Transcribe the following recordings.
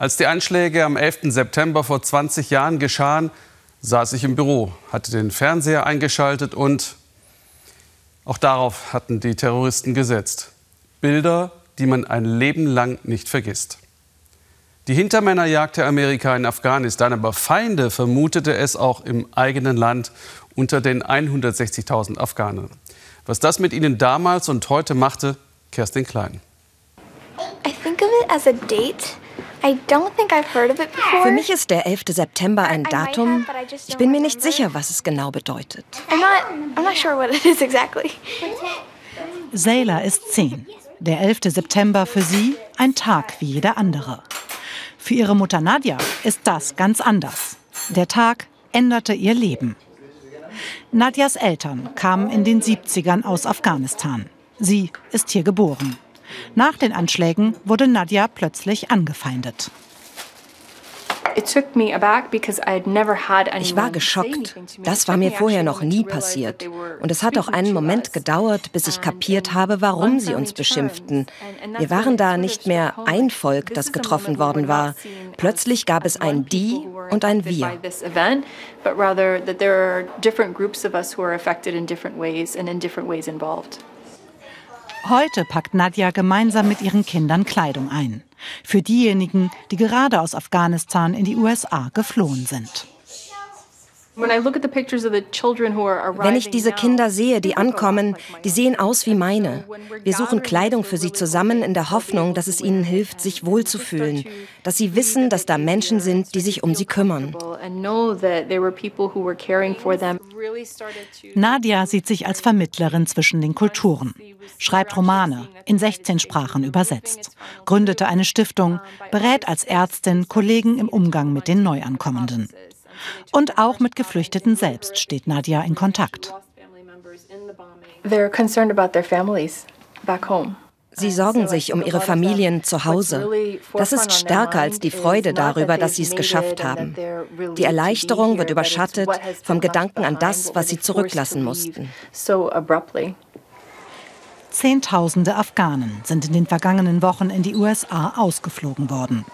Als die Anschläge am 11. September vor 20 Jahren geschahen, saß ich im Büro, hatte den Fernseher eingeschaltet und auch darauf hatten die Terroristen gesetzt. Bilder, die man ein Leben lang nicht vergisst. Die Hintermänner jagte Amerika in Afghanistan, aber Feinde vermutete es auch im eigenen Land unter den 160.000 Afghanen. Was das mit ihnen damals und heute machte, Kerstin Klein. I think of it as a date. Für mich ist der 11. September ein Datum. Ich bin mir nicht sicher, was es genau bedeutet. Sailor ist zehn. Der 11. September für sie ein Tag wie jeder andere. Für ihre Mutter Nadja ist das ganz anders. Der Tag änderte ihr Leben. Nadjas Eltern kamen in den 70ern aus Afghanistan. Sie ist hier geboren. Nach den Anschlägen wurde Nadja plötzlich angefeindet. Ich war geschockt. Das war mir vorher noch nie passiert. Und es hat auch einen Moment gedauert, bis ich kapiert habe, warum sie uns beschimpften. Wir waren da nicht mehr ein Volk, das getroffen worden war. Plötzlich gab es ein Die und ein Wir. Heute packt Nadja gemeinsam mit ihren Kindern Kleidung ein. Für diejenigen, die gerade aus Afghanistan in die USA geflohen sind. Wenn ich diese Kinder sehe, die ankommen, die sehen aus wie meine. Wir suchen Kleidung für sie zusammen in der Hoffnung, dass es ihnen hilft, sich wohlzufühlen, dass sie wissen, dass da Menschen sind, die sich um sie kümmern. Nadia sieht sich als Vermittlerin zwischen den Kulturen, schreibt Romane, in 16 Sprachen übersetzt, gründete eine Stiftung, berät als Ärztin Kollegen im Umgang mit den Neuankommenden. Und auch mit Geflüchteten selbst steht Nadia in Kontakt. Sie sorgen sich um ihre Familien zu Hause. Das ist stärker als die Freude darüber, dass sie es geschafft haben. Die Erleichterung wird überschattet vom Gedanken an das, was sie zurücklassen mussten. Zehntausende Afghanen sind in den vergangenen Wochen in die USA ausgeflogen worden.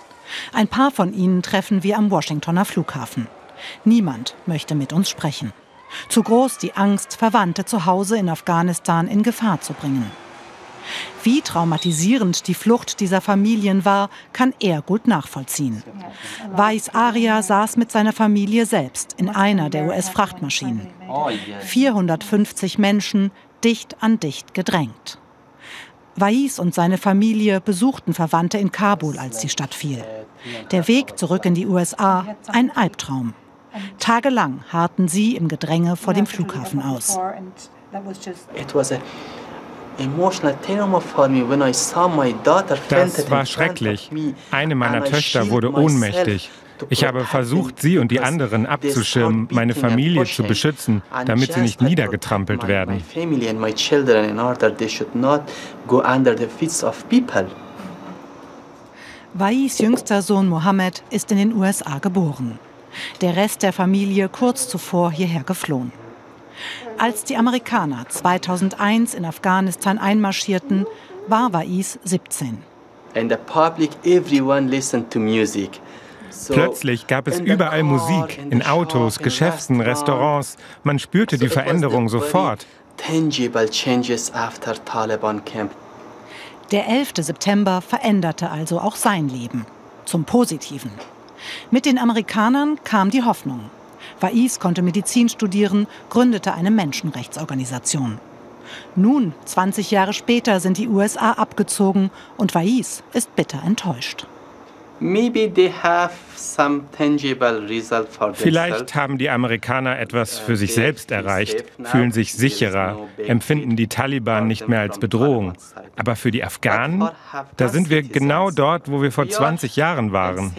Ein paar von ihnen treffen wir am Washingtoner Flughafen. Niemand möchte mit uns sprechen. Zu groß die Angst, Verwandte zu Hause in Afghanistan in Gefahr zu bringen. Wie traumatisierend die Flucht dieser Familien war, kann er gut nachvollziehen. Weiss Aria saß mit seiner Familie selbst in einer der US-Frachtmaschinen. 450 Menschen, dicht an dicht gedrängt. Wais und seine Familie besuchten Verwandte in Kabul, als die Stadt fiel. Der Weg zurück in die USA, ein Albtraum. Tagelang harrten sie im Gedränge vor dem Flughafen aus. Das war schrecklich. Eine meiner Töchter wurde ohnmächtig. Ich habe versucht, sie und die anderen abzuschirmen, meine Familie zu beschützen, damit sie nicht niedergetrampelt werden. Wais jüngster Sohn Mohammed ist in den USA geboren der Rest der Familie kurz zuvor hierher geflohen. Als die Amerikaner 2001 in Afghanistan einmarschierten, war Wais 17. Plötzlich gab es überall Musik, in Autos, Geschäften, Restaurants. Man spürte die Veränderung sofort. Der 11. September veränderte also auch sein Leben zum Positiven. Mit den Amerikanern kam die Hoffnung. Wais konnte Medizin studieren, gründete eine Menschenrechtsorganisation. Nun, 20 Jahre später, sind die USA abgezogen und Wais ist bitter enttäuscht. Vielleicht haben die Amerikaner etwas für sich selbst erreicht, fühlen sich sicherer, empfinden die Taliban nicht mehr als Bedrohung. Aber für die Afghanen, da sind wir genau dort, wo wir vor 20 Jahren waren.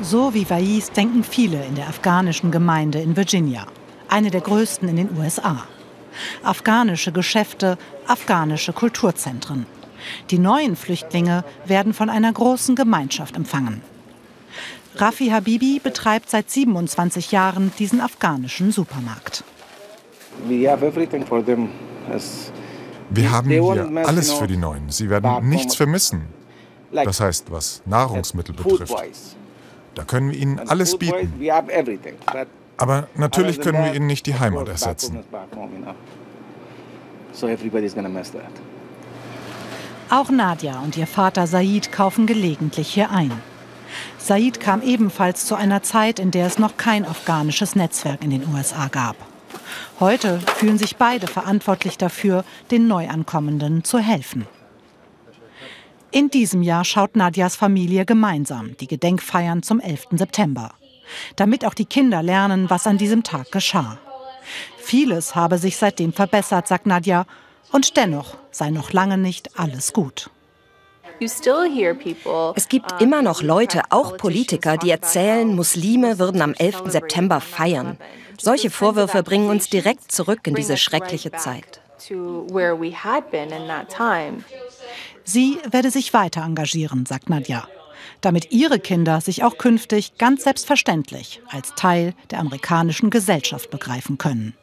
So wie Wais denken viele in der afghanischen Gemeinde in Virginia, eine der größten in den USA afghanische Geschäfte, afghanische Kulturzentren. Die neuen Flüchtlinge werden von einer großen Gemeinschaft empfangen. Rafi Habibi betreibt seit 27 Jahren diesen afghanischen Supermarkt. Wir haben hier alles für die Neuen. Sie werden nichts vermissen. Das heißt, was Nahrungsmittel betrifft. Da können wir ihnen alles bieten. Aber natürlich können wir ihnen nicht die Heimat ersetzen. Auch Nadja und ihr Vater Said kaufen gelegentlich hier ein. Said kam ebenfalls zu einer Zeit, in der es noch kein afghanisches Netzwerk in den USA gab. Heute fühlen sich beide verantwortlich dafür, den Neuankommenden zu helfen. In diesem Jahr schaut Nadjas Familie gemeinsam die Gedenkfeiern zum 11. September, damit auch die Kinder lernen, was an diesem Tag geschah. Vieles habe sich seitdem verbessert, sagt Nadja, und dennoch sei noch lange nicht alles gut. Es gibt immer noch Leute, auch Politiker, die erzählen, Muslime würden am 11. September feiern. Solche Vorwürfe bringen uns direkt zurück in diese schreckliche Zeit. Sie werde sich weiter engagieren, sagt Nadja, damit ihre Kinder sich auch künftig ganz selbstverständlich als Teil der amerikanischen Gesellschaft begreifen können.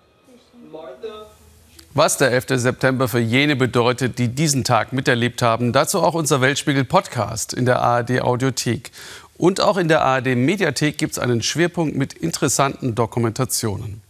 Was der 11. September für jene bedeutet, die diesen Tag miterlebt haben, dazu auch unser Weltspiegel Podcast in der ARD Audiothek. Und auch in der ARD Mediathek gibt es einen Schwerpunkt mit interessanten Dokumentationen.